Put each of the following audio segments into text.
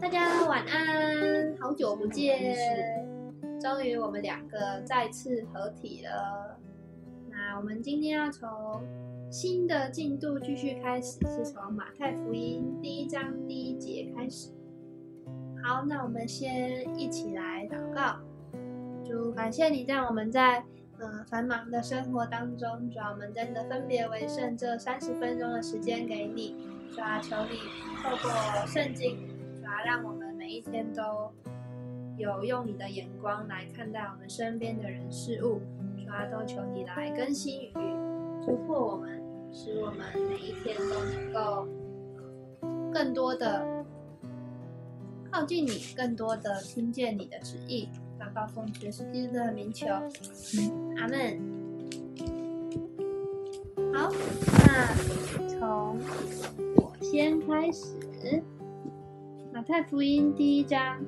大家晚安，好久不见，终于我们两个再次合体了。那我们今天要从新的进度继续开始，是从马太福音第一章第一节开始。好，那我们先一起来祷告，主感谢你让我们在呃繁忙的生活当中，主要我们真的分别为圣这三十分钟的时间给你，主要求你透过圣经，让我们每一天都有用你的眼光来看待我们身边的人事物，主要都求你来更新与突破我们，使我们每一天都能够更多的靠近你，更多的听见你的旨意。祷告奉耶稣基督的名求，阿门。好，那从我先开始，马太福音第一章，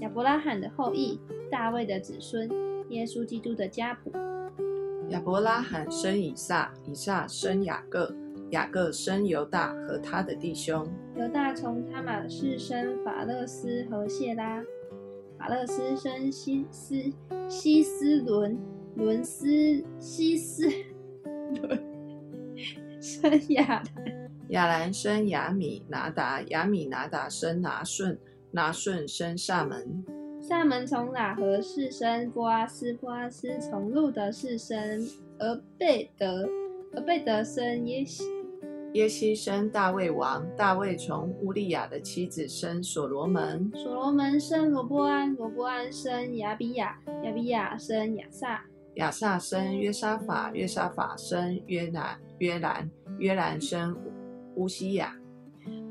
亚伯拉罕的后裔，大卫的子孙，耶稣基督的家谱。亚伯拉罕生以撒，以撒生雅各，雅各生犹大和他的弟兄。犹大从他马氏生法勒斯和谢拉，法勒斯生西斯西斯伦，伦斯西斯伦 生亚兰，亚兰生亚米拿达，亚米拿达生拿顺，拿顺生萨门。萨门从喇合氏生波阿斯，波阿斯从路德氏生俄贝德，俄贝德生耶西，耶西生大卫王，大卫从乌利亚的妻子生所罗门。所罗门生罗波安，罗波安生亚比亚，亚比亚生亚萨，亚萨生约沙法，约沙法生约兰，约兰，约兰生乌西亚。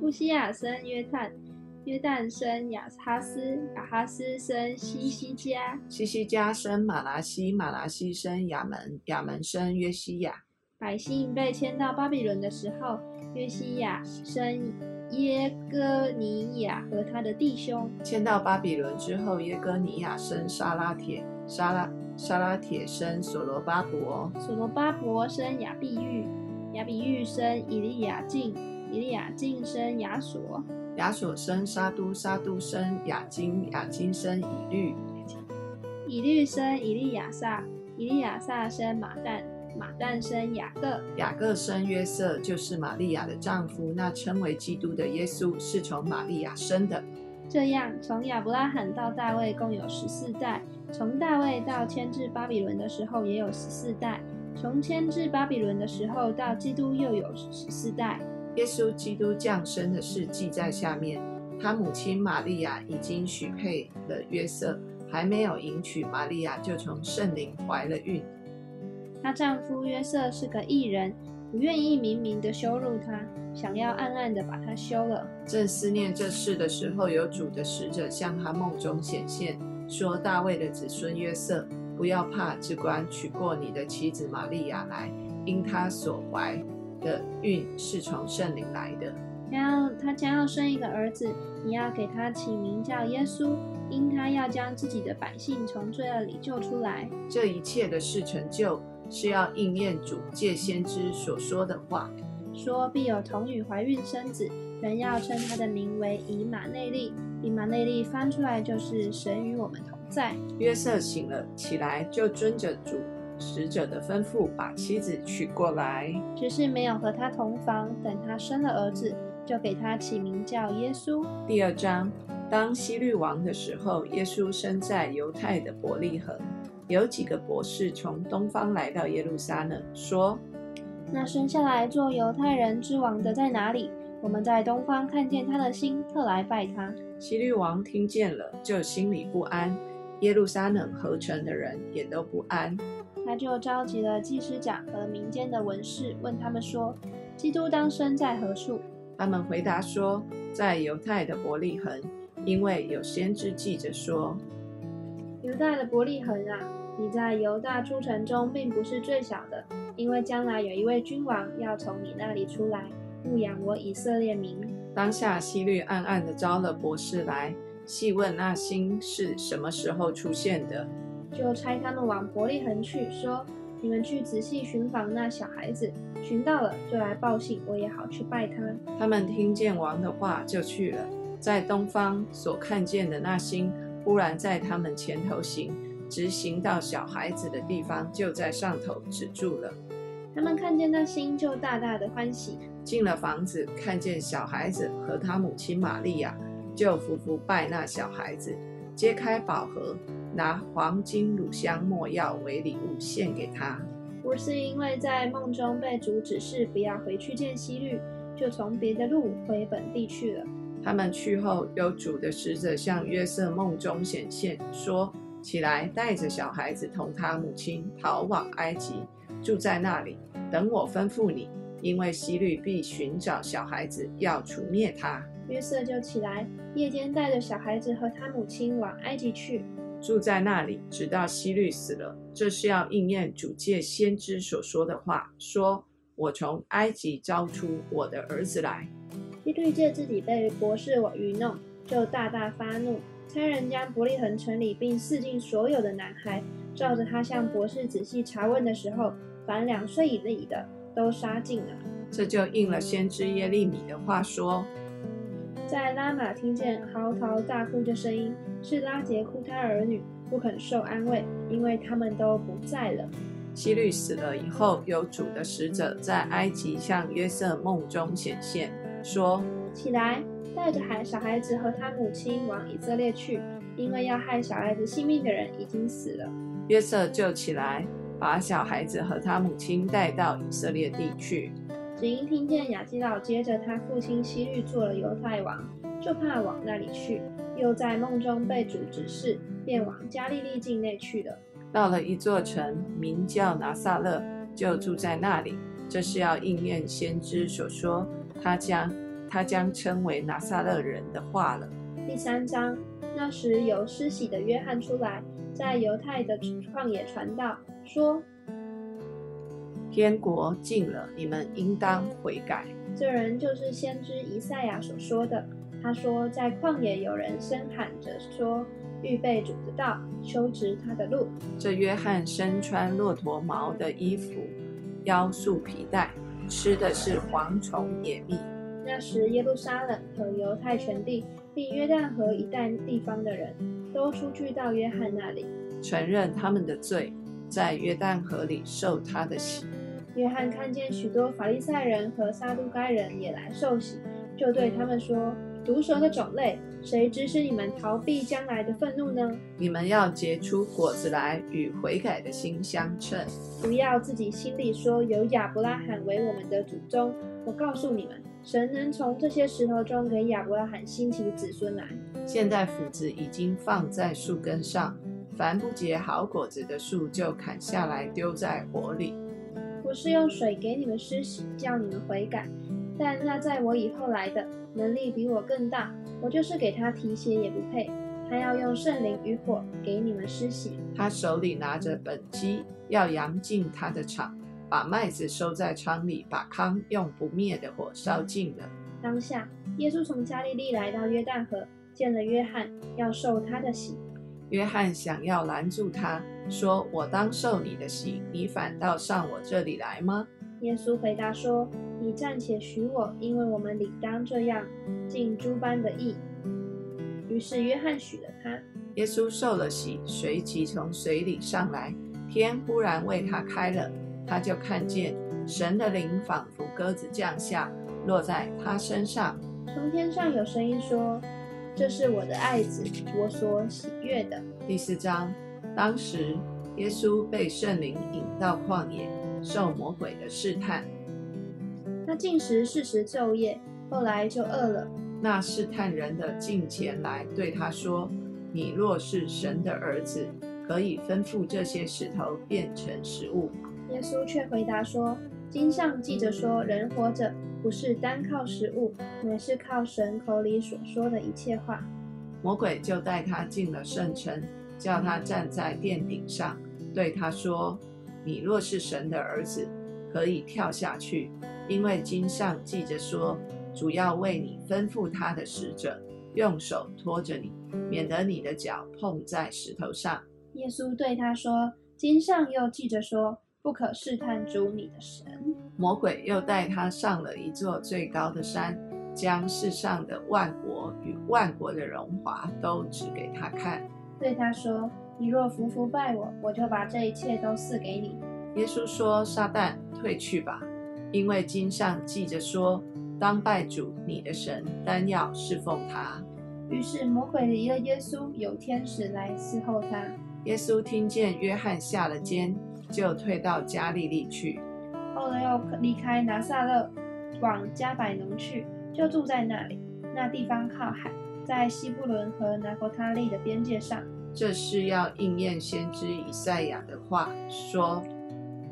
乌西亚生约旦，约旦生亚哈斯，亚哈斯生西西加，西西加生马拉西，马拉西生亚门，亚门生约西亚。百姓被迁到巴比伦的时候，约西亚生耶哥尼亚和他的弟兄。迁到巴比伦之后，耶哥尼亚生沙拉铁，沙拉沙拉铁生所罗巴伯。所罗巴伯生亚比玉，亚比玉生以利亚敬，以利亚敬生亚索，亚索生沙都，沙都生雅金，雅金生以律。以律生以利亚撒，以利亚撒生马旦，马旦生雅各。雅各生约瑟，就是玛利亚的丈夫。那称为基督的耶稣是从玛利亚生的。这样，从亚伯拉罕到大卫共有十四代，从大卫到迁至巴比伦的时候也有十四代，从迁至巴比伦的时候到基督又有十四代。耶稣基督降生的事记在下面。他母亲玛利亚已经许配了约瑟，还没有迎娶玛利亚，就从圣灵怀了孕。她丈夫约瑟是个异人，不愿意明明的羞辱她，想要暗暗的把她休了。正思念这事的时候，有主的使者向他梦中显现，说：“大卫的子孙约瑟，不要怕，只管娶过你的妻子玛利亚来，因她所怀的孕是从圣灵来的。他将要生一个儿子，你要给他起名叫耶稣，因他要将自己的百姓从罪恶里救出来。这一切的事成就，是要应验主借先知所说的话。说必有童女怀孕生子，人要称他的名为以马内利。以马内利翻出来就是神与我们同在。约瑟醒了起来，就遵着主使者的吩咐，把妻子娶过来。只是没有和他同房。等他生了儿子，就给他起名叫耶稣。第二章，当希律王的时候，耶稣生在犹太的伯利恒。有几个博士从东方来到耶路撒冷，说那生下来做犹太人之王的在哪里？我们在东方看见他的心，特来拜他。：“希律王听见了，就心里不安。耶路撒冷合城的人也都不安。他就召集了祭司长和民间的文士，问他们说：基督当生在何处？他们回答说，在犹太的伯利恒，因为有先知记着说，犹大的伯利恒啊，你在犹大诸城中并不是最小的，因为将来有一位君王要从你那里出来，牧养我以色列民。当下希律暗暗的招了博士来，细问那星是什么时候出现的。就差他们往伯利恒去，说：你们去仔细寻访那小孩子，寻到了就来报信，我也好去拜他。他们听见王的话，就去了。在东方所看见的那星，忽然在他们前头行，直行到小孩子的地方，就在上头止住了。他们看见那星，就大大的欢喜。进了房子，看见小孩子和他母亲玛利亚，就伏伏拜那小孩子，揭开宝盒，拿黄金、乳香、没药为礼物献给他。不是因为在梦中被主指示不要回去见希律，就从别的路回本地去了。他们去后，有主的使者向约瑟梦中显现，说：“起来，带着小孩子同他母亲逃往埃及，住在那里，等我吩咐你。因为希律必寻找小孩子，要除灭他。”约瑟就起来，夜间带着小孩子和他母亲往埃及去，住在那里，直到希律死了。这是要应验主借先知所说的话，说：“我从埃及招出我的儿子来。”希律见自己被博士愚弄，就大大发怒，差人将伯利恒城里并四境所有的男孩，照着他向博士仔细查问的时候，凡两岁以内的都杀尽了。这就应了先知耶利米的话说：“在拉玛听见嚎啕大哭的声音，是拉杰哭他儿女，不肯受安慰，因为他们都不在了。”希律死了以后，有主的使者在埃及向约瑟梦中显现。说：“起来，带着孩小孩子和他母亲往以色列去，因为要害小孩子性命的人已经死了。”约瑟就起来，把小孩子和他母亲带到以色列地去。只因听见亚基老接着他父亲希律做了犹太王，就怕往那里去，又在梦中被主指示，便往加利利境内去了。到了一座城，名叫拿撒勒，就住在那里。这是要应验先知所说。他将他将称为拿撒勒人的话了。第三章，那时有施洗的约翰出来，在犹太的旷野传道，说：天国近了，你们应当悔改。这人就是先知以赛亚所说的。他说，在旷野有人声喊着说：预备主的道，修直他的路。这约翰身穿骆驼毛的衣服，腰束皮带。吃的是蝗虫野蜜。那时，耶路撒冷和犹太全地，并约旦河一带地方的人都出去到约翰那里，承认他们的罪，在约旦河里受他的洗。约翰看见许多法利赛人和撒都该人也来受洗，就对他们说。毒蛇的种类，谁指使你们逃避将来的愤怒呢？你们要结出果子来，与悔改的心相称。不要自己心里说有亚伯拉罕为我们的祖宗。我告诉你们，神能从这些石头中给亚伯拉罕兴起子孙来。现在斧子已经放在树根上，凡不结好果子的树就砍下来丢在火里。我是用水给你们施洗，叫你们悔改。但那在我以后来的，能力比我更大，我就是给他提鞋也不配。他要用圣灵与火给你们施洗。他手里拿着本机，要扬进他的场，把麦子收在仓里，把糠用不灭的火烧尽了。当下，耶稣从加利利来到约旦河，见了约翰，要受他的洗。约翰想要拦住他，说：“我当受你的洗，你反倒上我这里来吗？”耶稣回答说：“你暂且许我，因为我们理当这样尽诸般的义。”于是约翰许了他。耶稣受了洗，随即从水里上来，天忽然为他开了，他就看见神的灵仿佛鸽子降下，落在他身上。从天上有声音说：“这是我的爱子，我所喜悦的。”第四章，当时耶稣被圣灵引到旷野。受魔鬼的试探，他进食四十昼夜，后来就饿了。那试探人的近前来对他说：“你若是神的儿子，可以吩咐这些石头变成食物。”耶稣却回答说：“经上记着说，人活着不是单靠食物，乃是靠神口里所说的一切话。”魔鬼就带他进了圣城，叫他站在殿顶上，对他说。你若是神的儿子，可以跳下去，因为经上记着说，主要为你吩咐他的使者，用手托着你，免得你的脚碰在石头上。耶稣对他说：“经上又记着说，不可试探主你的神。”魔鬼又带他上了一座最高的山，将世上的万国与万国的荣华都指给他看。对他说：“你若服服拜我，我就把这一切都赐给你。”耶稣说：“撒旦，退去吧，因为经上记着说，当拜主你的神，单要侍奉他。”于是魔鬼离了耶稣，有天使来伺候他。耶稣听见约翰下了监，就退到加利利去。后来又离开拿撒勒，往加百农去，就住在那里。那地方靠海，在西布伦和拿弗他利的边界上。这是要应验先知以赛亚的话，说：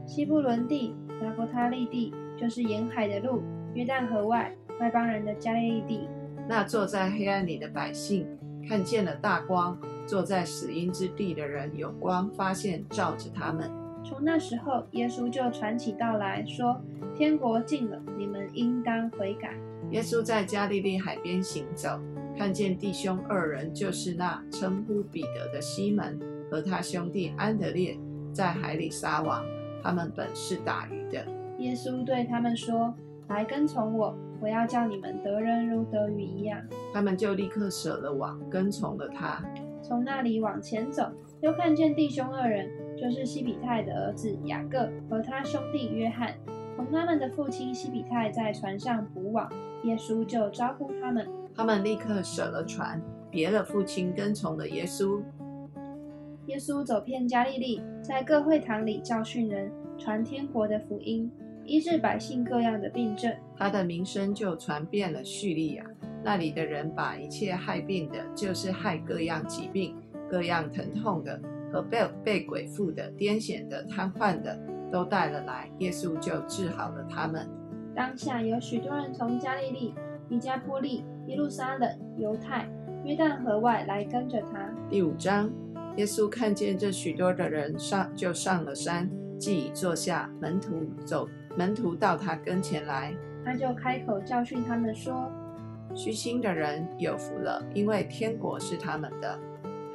西布伦地、拿弗他利地，就是沿海的路，约旦河外外邦人的加利利地。那坐在黑暗里的百姓看见了大光，坐在死荫之地的人有光发现照着他们。从那时候，耶稣就传起道来说：“天国近了，你们应当悔改。”耶稣在加利利海边行走，看见弟兄二人，就是那称呼彼得的西门和他兄弟安德烈，在海里撒网，他们本是打鱼的。耶稣对他们说：“来跟从我。”我要叫你们得人如得鱼一样，他们就立刻舍了网，跟从了他。从那里往前走，又看见弟兄二人，就是西比泰的儿子雅各和他兄弟约翰，同他们的父亲西比泰在船上捕网。耶稣就招呼他们，他们立刻舍了船，别了父亲，跟从了耶稣。耶稣走遍加利利，在各会堂里教训人，传天国的福音。医治百姓各样的病症，他的名声就传遍了叙利亚。那里的人把一切害病的，就是害各样疾病、各样疼痛的，和被被鬼附的、癫痫的、瘫痪的，都带了来。耶稣就治好了他们。当下有许多人从加利利、尼加波利、耶路撒冷、犹太、约旦河外来跟着他。第五章，耶稣看见这许多的人上，就上了山，既已坐下，门徒走。门徒到他跟前来，他就开口教训他们说：“虚心的人有福了，因为天国是他们的；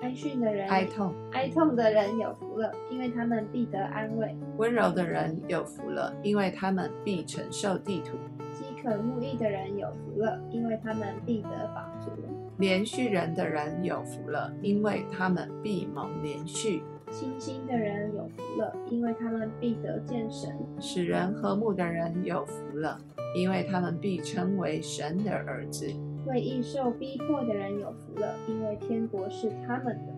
哀训的人哀痛。哀痛的人有福了，因为他们必得安慰；温柔的人有福了，因为他们必承受地土；饥渴慕义的人有福了，因为他们必得饱足；连续人的人有福了，因为他们必蒙连续。”清心的人有福了，因为他们必得见神；使人和睦的人有福了，因为他们必称为神的儿子；为易受逼迫的人有福了，因为天国是他们的。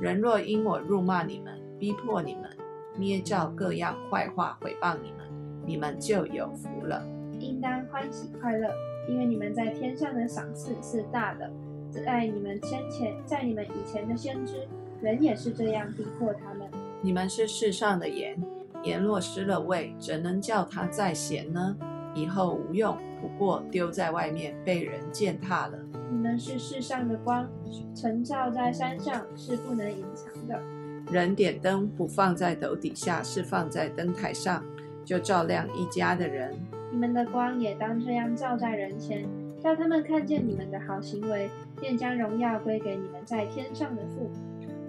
人若因我辱骂你们、逼迫你们、捏造各样坏话毁谤你们，你们就有福了。应当欢喜快乐，因为你们在天上的赏赐是大的。在你们先前，在你们以前的先知。人也是这样逼迫他们。你们是世上的盐，盐若失了味，怎能叫它再咸呢？以后无用，不过丢在外面，被人践踏了。你们是世上的光，晨照在山上，是不能隐藏的。人点灯不放在斗底下，是放在灯台上，就照亮一家的人。你们的光也当这样照在人前，叫他们看见你们的好行为，便将荣耀归给你们在天上的父。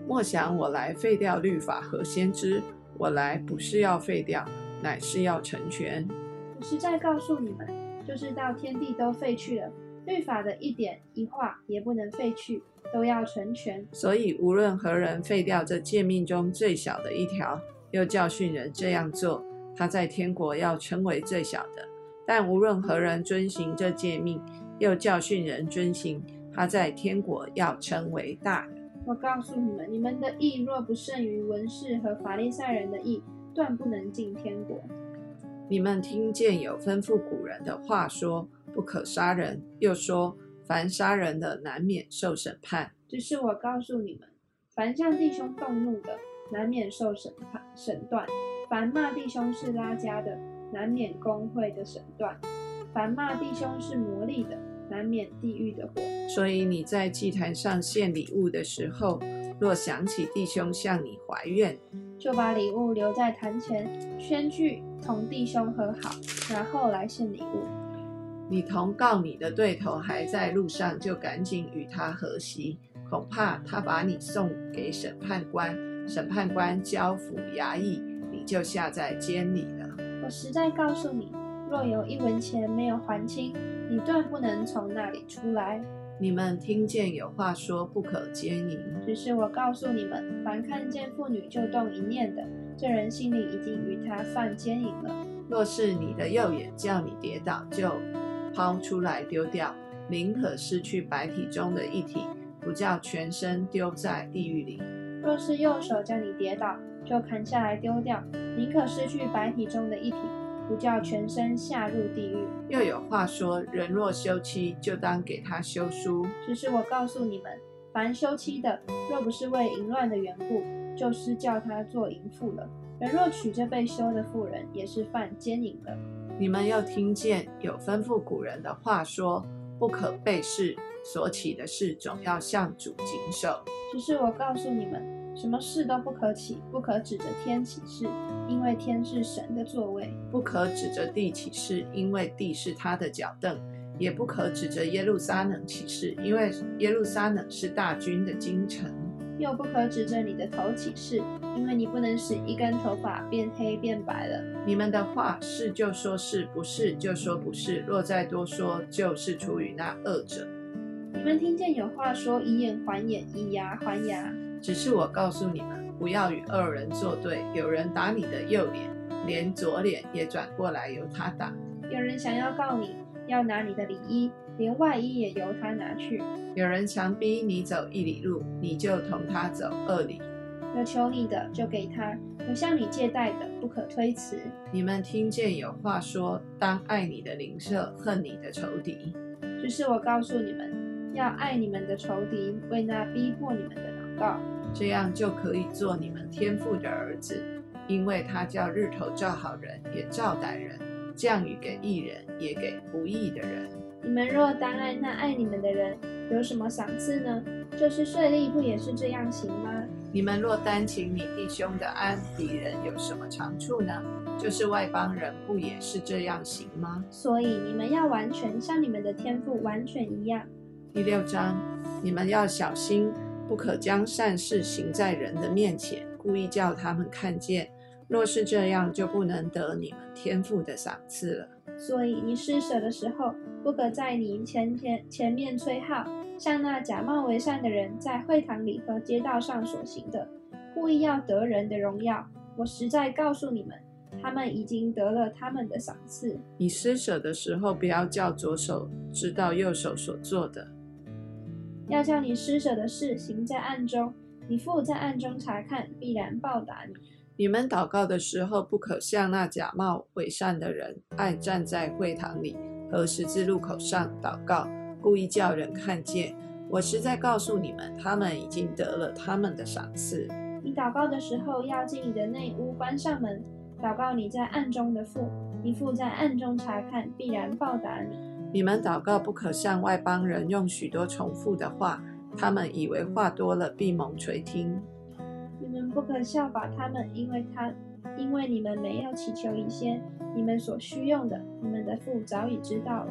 莫想我来废掉律法和先知，我来不是要废掉，乃是要成全。我实在告诉你们，就是到天地都废去了，律法的一点一画也不能废去，都要成全。所以无论何人废掉这诫命中最小的一条，又教训人这样做，他在天国要成为最小的；但无论何人遵行这诫命，又教训人遵行，他在天国要成为大的。我告诉你们，你们的义若不胜于文士和法利赛人的义，断不能进天国。你们听见有吩咐古人的话说，不可杀人，又说凡杀人的难免受审判。只是我告诉你们，凡向弟兄动怒的，难免受审判审断；凡骂弟兄是拉家的，难免公会的审断；凡骂弟兄是魔力的。难免地狱的火，所以你在祭坛上献礼物的时候，若想起弟兄向你怀怨，就把礼物留在坛前，先去同弟兄和好，然后来献礼物。你同告你的对头还在路上，就赶紧与他和席，恐怕他把你送给审判官，审判官交付衙役，你就下在监里了。我实在告诉你，若有一文钱没有还清。你断不能从那里出来。你们听见有话说不可奸淫，只是我告诉你们，凡看见妇女就动一念的，这人心里已经与她犯奸淫了。若是你的右眼叫你跌倒，就抛出来丢掉，宁可失去白体中的一体，不叫全身丢在地狱里。若是右手叫你跌倒，就砍下来丢掉，宁可失去白体中的一体，不叫全身下入地狱。又有话说：人若休妻，就当给他休书。只是我告诉你们，凡休妻的，若不是为淫乱的缘故，就是叫他做淫妇了。人若娶这被休的妇人，也是犯奸淫的。你们又听见有吩咐古人的话说：不可背誓，所起的事总要向主谨守。只是我告诉你们，什么事都不可起，不可指着天起誓，因为天是神的座位；不可指着地起誓，因为地是他的脚凳；也不可指着耶路撒冷起誓，因为耶路撒冷是大军的京城；又不可指着你的头起誓，因为你不能使一根头发变黑变白了。你们的话是就说是，不是就说不是。若再多说，就是出于那恶者。你们听见有话说以眼还眼，以牙还牙。只是我告诉你们，不要与恶人作对。有人打你的右脸，连左脸也转过来由他打；有人想要告你，要拿你的里衣，连外衣也由他拿去；有人强逼你走一里路，你就同他走二里。有求你的就给他，有向你借贷的不可推辞。你们听见有话说，当爱你的邻舍，恨你的仇敌。只是我告诉你们。要爱你们的仇敌，为那逼迫你们的祷告，这样就可以做你们天父的儿子，因为他叫日头照好人，也照歹人；降雨给义人，也给不义的人。你们若单爱那爱你们的人，有什么赏赐呢？就是税吏不也是这样行吗？你们若单请你弟兄的安，敌人有什么长处呢？就是外邦人不也是这样行吗？所以你们要完全像你们的天赋完全一样。第六章，你们要小心，不可将善事行在人的面前，故意叫他们看见。若是这样，就不能得你们天赋的赏赐了。所以你施舍的时候，不可在你前前前面吹号，像那假冒为善的人在会堂里和街道上所行的，故意要得人的荣耀。我实在告诉你们。他们已经得了他们的赏赐。你施舍的时候，不要叫左手知道右手所做的。要叫你施舍的事行在暗中，你父在暗中查看，必然报答你。你们祷告的时候，不可像那假冒伪善的人，爱站在会堂里和十字路口上祷告，故意叫人看见。我实在告诉你们，他们已经得了他们的赏赐。你祷告的时候，要进你的内屋，关上门。祷告你在暗中的父，你父在暗中查看，必然报答你。你们祷告不可向外邦人用许多重复的话，他们以为话多了必蒙垂听。你们不可效法他们，因为他因为你们没有祈求一些你们所需用的，你们的父早已知道了。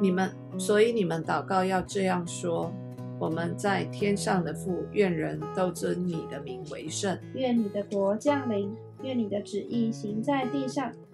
你们所以你们祷告要这样说：我们在天上的父，愿人都尊你的名为圣，愿你的国降临。愿你的旨意行在地上，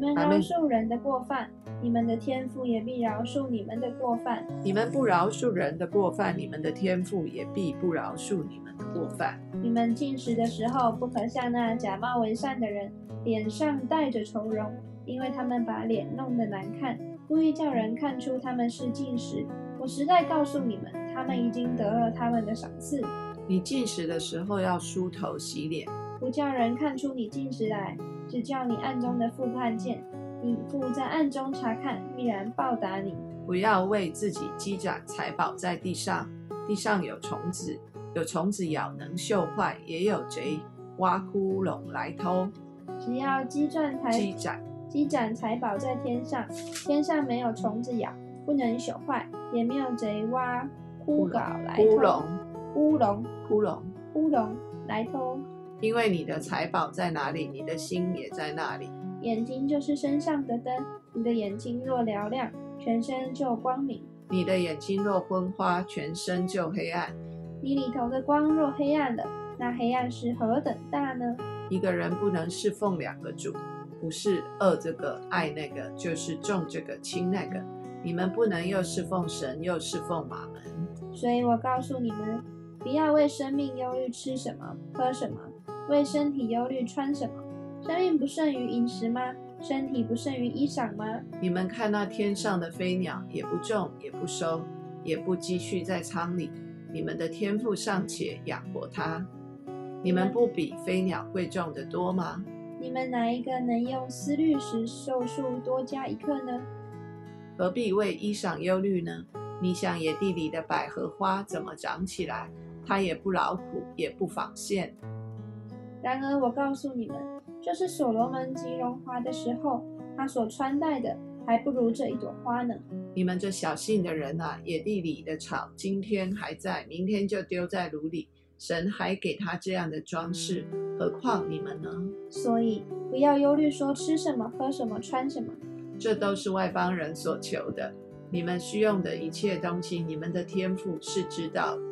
你们饶恕人的过犯。你们的天赋也必饶恕你们的过犯。你们不饶恕人的过犯，你们的天赋也必不饶恕你们的过犯。你们进食的时候，不可像那假冒为善的人，脸上带着愁容，因为他们把脸弄得难看，故意叫人看出他们是进食。我实在告诉你们，他们已经得了他们的赏赐。你进食的时候要梳头洗脸，不叫人看出你进食来，只叫你暗中的父看见。你父在暗中查看，必然报答你。不要为自己积攒财宝在地上，地上有虫子，有虫子咬能锈坏，也有贼挖窟窿来偷。只要积攒财积攒积攒财宝在天上，天上没有虫子咬，不能朽坏，也没有贼挖窟窿来偷。窟窿窟窿窟窿窟窿来偷。因为你的财宝在哪里，你的心也在那里。眼睛就是身上的灯，你的眼睛若嘹亮，全身就光明；你的眼睛若昏花，全身就黑暗。你里头的光若黑暗了，那黑暗是何等大呢？一个人不能侍奉两个主，不是恶这个爱那个，就是重这个轻那个。你们不能又侍奉神，又侍奉马门。所以我告诉你们，不要为生命忧虑吃什么、喝什么；为身体忧虑穿什么。生命不胜于饮食吗？身体不胜于衣裳吗？你们看那天上的飞鸟，也不种，也不收，也不积蓄在仓里，你们的天赋尚且养活它，你们不比飞鸟贵重的多吗？你们哪一个能用思虑使寿数多加一刻呢？何必为衣裳忧虑呢？你想野地里的百合花怎么长起来？它也不劳苦，也不纺线。然而我告诉你们，就是所罗门极荣华的时候，他所穿戴的还不如这一朵花呢。你们这小信的人啊，野地里的草今天还在，明天就丢在炉里。神还给他这样的装饰，何况你们呢？所以不要忧虑，说吃什么、喝什么、穿什么，这都是外邦人所求的。你们需用的一切东西，你们的天赋是知道的。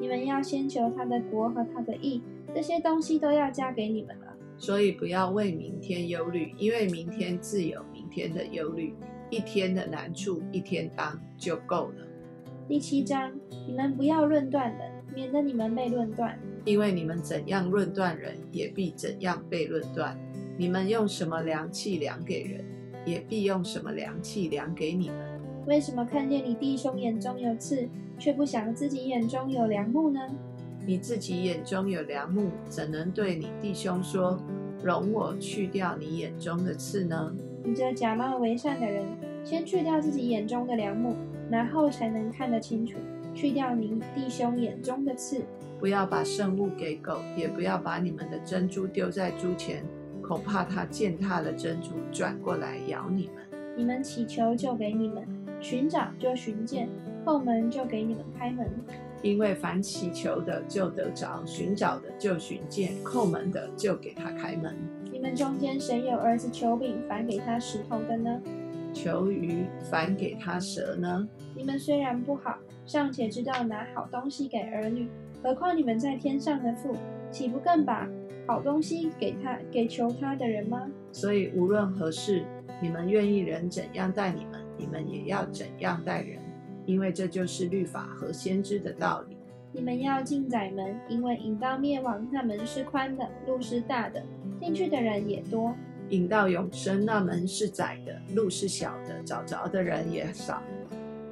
你们要先求他的国和他的义，这些东西都要交给你们了。所以不要为明天忧虑，因为明天自有明天的忧虑。一天的难处，一天当就够了。第七章，你们不要论断人，免得你们被论断。因为你们怎样论断人，也必怎样被论断。你们用什么量器量给人，也必用什么量器量给你们。为什么看见你弟兄眼中有刺，却不想自己眼中有梁木呢？你自己眼中有良木，怎能对你弟兄说：“容我去掉你眼中的刺呢？”你这假冒为善的人，先去掉自己眼中的良木，然后才能看得清楚，去掉你弟兄眼中的刺。不要把圣物给狗，也不要把你们的珍珠丢在猪前，恐怕它践踏了珍珠，转过来咬你们。你们祈求，就给你们；寻找，就寻见；叩门，就给你们开门。因为凡祈求的就得着，寻找的就寻见，叩门的就给他开门。你们中间谁有儿子求饼，反给他石头的呢？求鱼，反给他蛇呢？你们虽然不好，尚且知道拿好东西给儿女，何况你们在天上的父，岂不更把好东西给他给求他的人吗？所以无论何事，你们愿意人怎样待你们，你们也要怎样待人，因为这就是律法和先知的道理。你们要进窄门，因为引到灭亡那门是宽的，路是大的，进去的人也多；引到永生那门是窄的，路是小的，找着的人也少。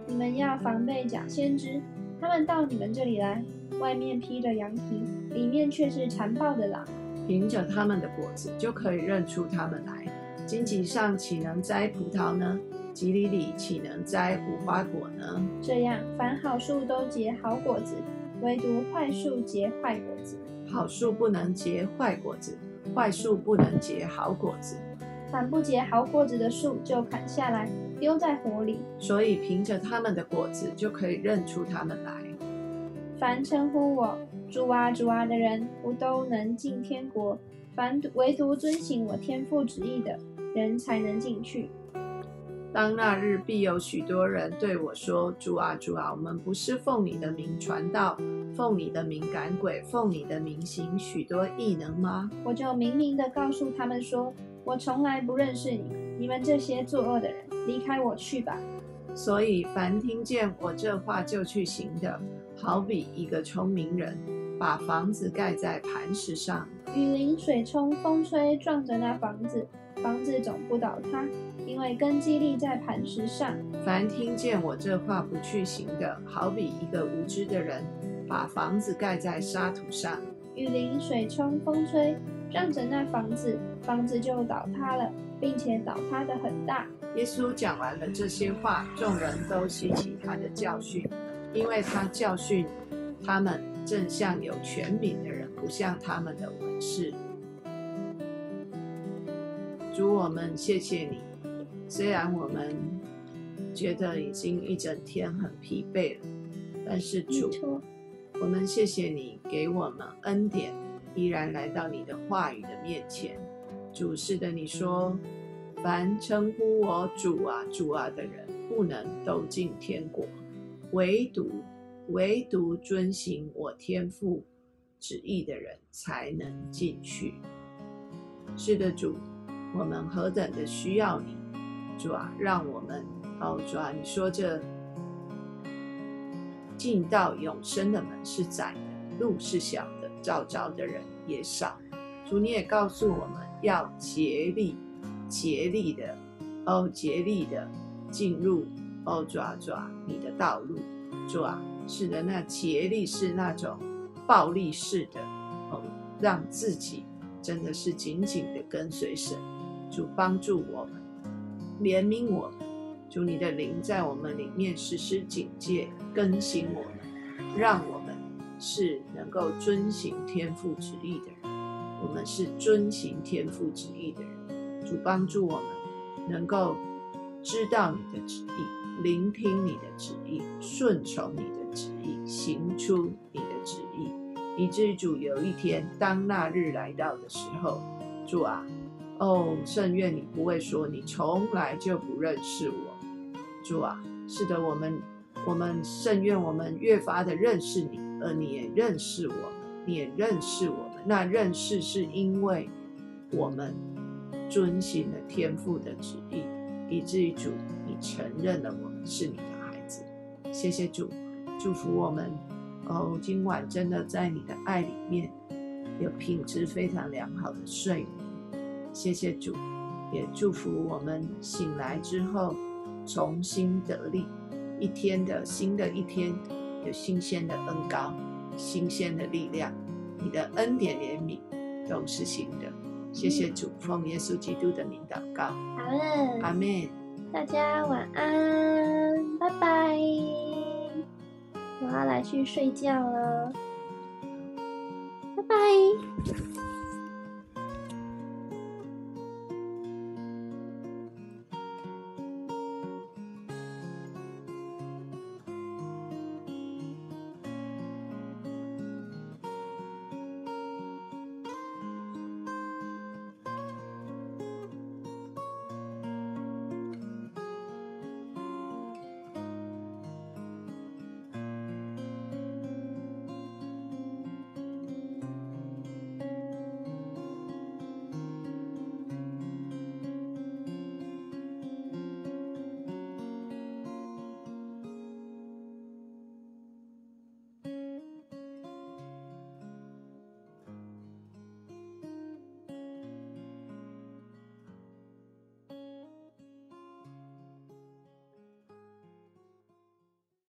你们要防备假先知，他们到你们这里来，外面披着羊皮，里面却是残暴的狼。凭着他们的果子就可以认出他们来。荆棘上岂能摘葡萄呢？棘里里岂能摘无花果呢？这样，凡好树都结好果子，唯独坏树结坏果子。好树不能结坏果子，坏树不能结好果子。凡不结好果子的树，就砍下来丢在火里。所以凭着他们的果子就可以认出他们来。凡称呼我主啊主啊的人，不都能进天国；凡唯独遵行我天父旨意的人，才能进去。当那日必有许多人对我说：“主啊主啊，我们不是奉你的名传道，奉你的名赶鬼，奉你的名行许多异能吗？”我就明明的告诉他们说：“我从来不认识你们，你们这些作恶的人，离开我去吧。”所以凡听见我这话就去行的，好比一个聪明人，把房子盖在磐石上，雨淋、水冲、风吹，撞着那房子，房子总不倒塌，因为根基立在磐石上。凡听见我这话不去行的，好比一个无知的人，把房子盖在沙土上，雨淋、水冲、风吹，撞着那房子，房子就倒塌了，并且倒塌的很大。耶稣讲完了这些话，众人都吸取他的教训，因为他教训他们正像有权柄的人，不像他们的文士。主，我们谢谢你。虽然我们觉得已经一整天很疲惫了，但是主，我们谢谢你给我们恩典，依然来到你的话语的面前。主是的，你说，凡称呼我主啊、主啊的人，不能都进天国，唯独唯独遵行我天父旨意的人才能进去。是的，主，我们何等的需要你，主啊，让我们哦，主啊，你说这进到永生的门是窄的，路是小的，找着的人也少。主，你也告诉我们。要竭力、竭力的哦，竭力的进入哦，抓抓你的道路，主啊是的，那竭力是那种暴力式的哦，让自己真的是紧紧的跟随神，主帮助我们，怜悯我们，主你的灵在我们里面实施警戒，更新我们，让我们是能够遵行天父旨意的人。我们是遵行天父旨意的人，主帮助我们能够知道你的旨意，聆听你的旨意，顺从你的旨意，行出你的旨意，以至于主有一天当那日来到的时候，主啊，哦，圣愿你不会说你从来就不认识我，主啊，是的，我们我们圣愿我们越发的认识你，而你也认识我，你也认识我们。那认识是因为我们遵循了天父的旨意，以至于主你承认了我们是你的孩子。谢谢主，祝福我们哦！今晚真的在你的爱里面有品质非常良好的睡眠。谢谢主，也祝福我们醒来之后重新得力，一天的新的一天有新鲜的恩膏，新鲜的力量。你的恩典怜悯都是新的，谢谢主，奉耶稣基督的名祷告，阿门，阿门。大家晚安，拜拜，我要来去睡觉了。